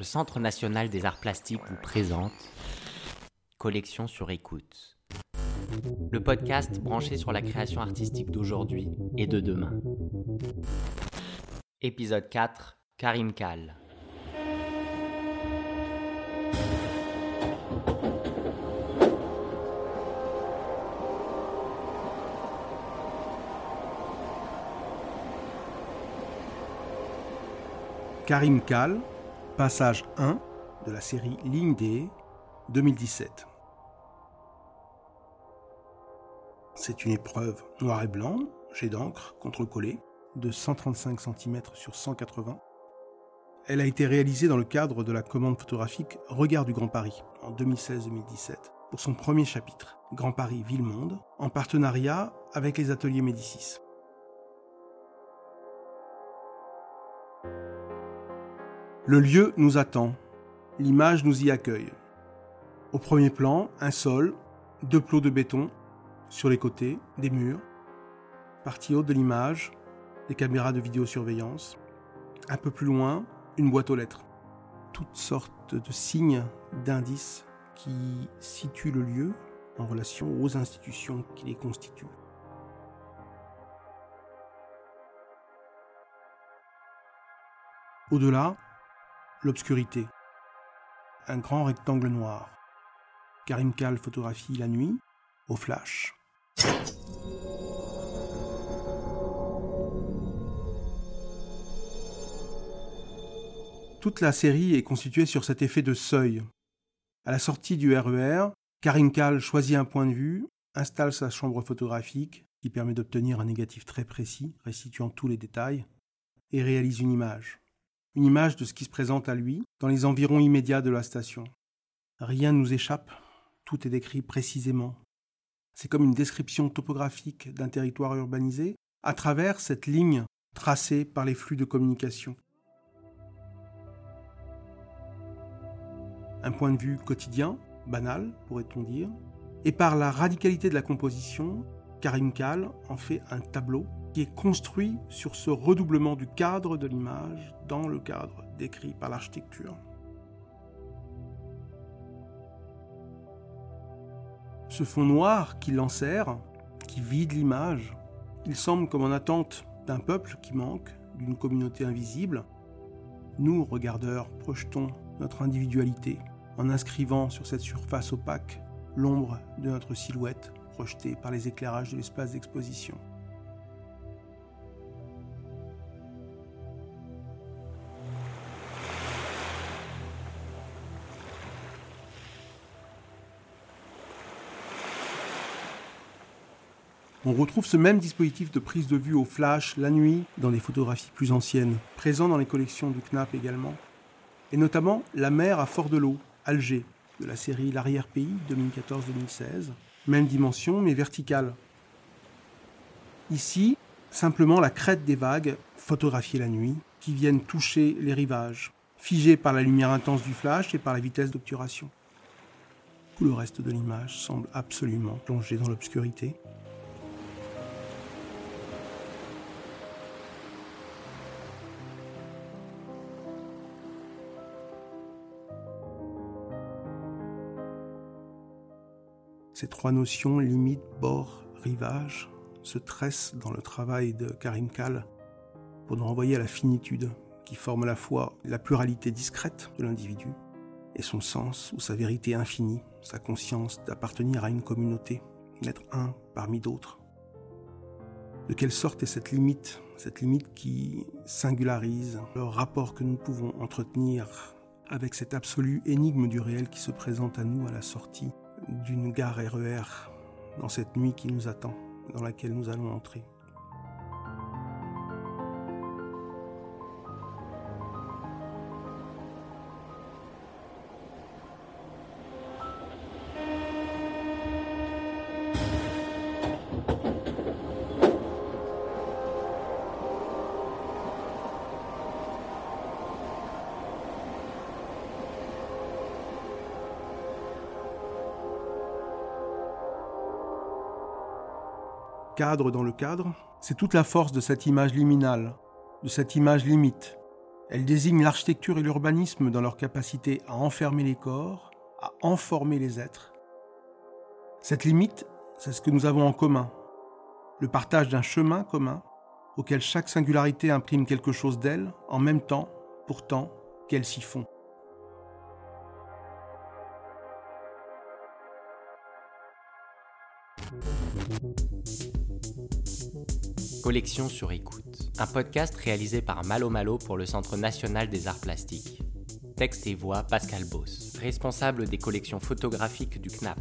le Centre national des arts plastiques vous présente Collection sur écoute. Le podcast branché sur la création artistique d'aujourd'hui et de demain. Épisode 4 Karim Kal. Karim Kal, passage 1 de la série Ligne D 2017. C'est une épreuve noir et blanc, jet d'encre, contre-collé, de 135 cm sur 180. Elle a été réalisée dans le cadre de la commande photographique Regard du Grand Paris en 2016-2017 pour son premier chapitre, Grand Paris Ville-Monde, en partenariat avec les ateliers Médicis. Le lieu nous attend, l'image nous y accueille. Au premier plan, un sol, deux plots de béton, sur les côtés, des murs, partie haute de l'image, des caméras de vidéosurveillance. Un peu plus loin, une boîte aux lettres. Toutes sortes de signes, d'indices qui situent le lieu en relation aux institutions qui les constituent. Au-delà, l'obscurité. Un grand rectangle noir. Karim Kal photographie la nuit, au flash. Toute la série est constituée sur cet effet de seuil. À la sortie du RER, e Karim Kal choisit un point de vue, installe sa chambre photographique, qui permet d'obtenir un négatif très précis, restituant tous les détails, et réalise une image une image de ce qui se présente à lui dans les environs immédiats de la station. Rien ne nous échappe, tout est décrit précisément. C'est comme une description topographique d'un territoire urbanisé à travers cette ligne tracée par les flux de communication. Un point de vue quotidien, banal, pourrait-on dire, et par la radicalité de la composition, Karim Kal en fait un tableau qui est construit sur ce redoublement du cadre de l'image dans le cadre décrit par l'architecture. Ce fond noir qui l'enserre, qui vide l'image, il semble comme en attente d'un peuple qui manque, d'une communauté invisible. Nous, regardeurs, projetons notre individualité en inscrivant sur cette surface opaque l'ombre de notre silhouette projetée par les éclairages de l'espace d'exposition. On retrouve ce même dispositif de prise de vue au flash la nuit dans des photographies plus anciennes, présent dans les collections du CNAP également, et notamment La mer à Fort de l'eau, Alger, de la série L'arrière-pays 2014-2016, même dimension mais verticale. Ici, simplement la crête des vagues photographiées la nuit, qui viennent toucher les rivages, figées par la lumière intense du flash et par la vitesse d'obturation. Tout le reste de l'image semble absolument plongé dans l'obscurité, Ces trois notions, limite, bord, rivage, se tressent dans le travail de Karim Kal pour nous renvoyer à la finitude qui forme à la fois la pluralité discrète de l'individu et son sens ou sa vérité infinie, sa conscience d'appartenir à une communauté, d'être un parmi d'autres. De quelle sorte est cette limite, cette limite qui singularise le rapport que nous pouvons entretenir avec cette absolue énigme du réel qui se présente à nous à la sortie d'une gare RER e dans cette nuit qui nous attend, dans laquelle nous allons entrer. Dans le cadre, c'est toute la force de cette image liminale, de cette image limite, Elle désigne l'architecture et l'urbanisme dans leur capacité à enfermer les corps, à enformer les êtres. Cette limite, c'est ce que nous avons en commun, le partage d'un chemin commun auquel chaque singularité imprime quelque chose d'elle, en même temps, pourtant, qu'elle s'y font. Collection sur écoute, un podcast réalisé par Malo Malo pour le Centre national des arts plastiques. Texte et voix Pascal Boss, responsable des collections photographiques du CNAP.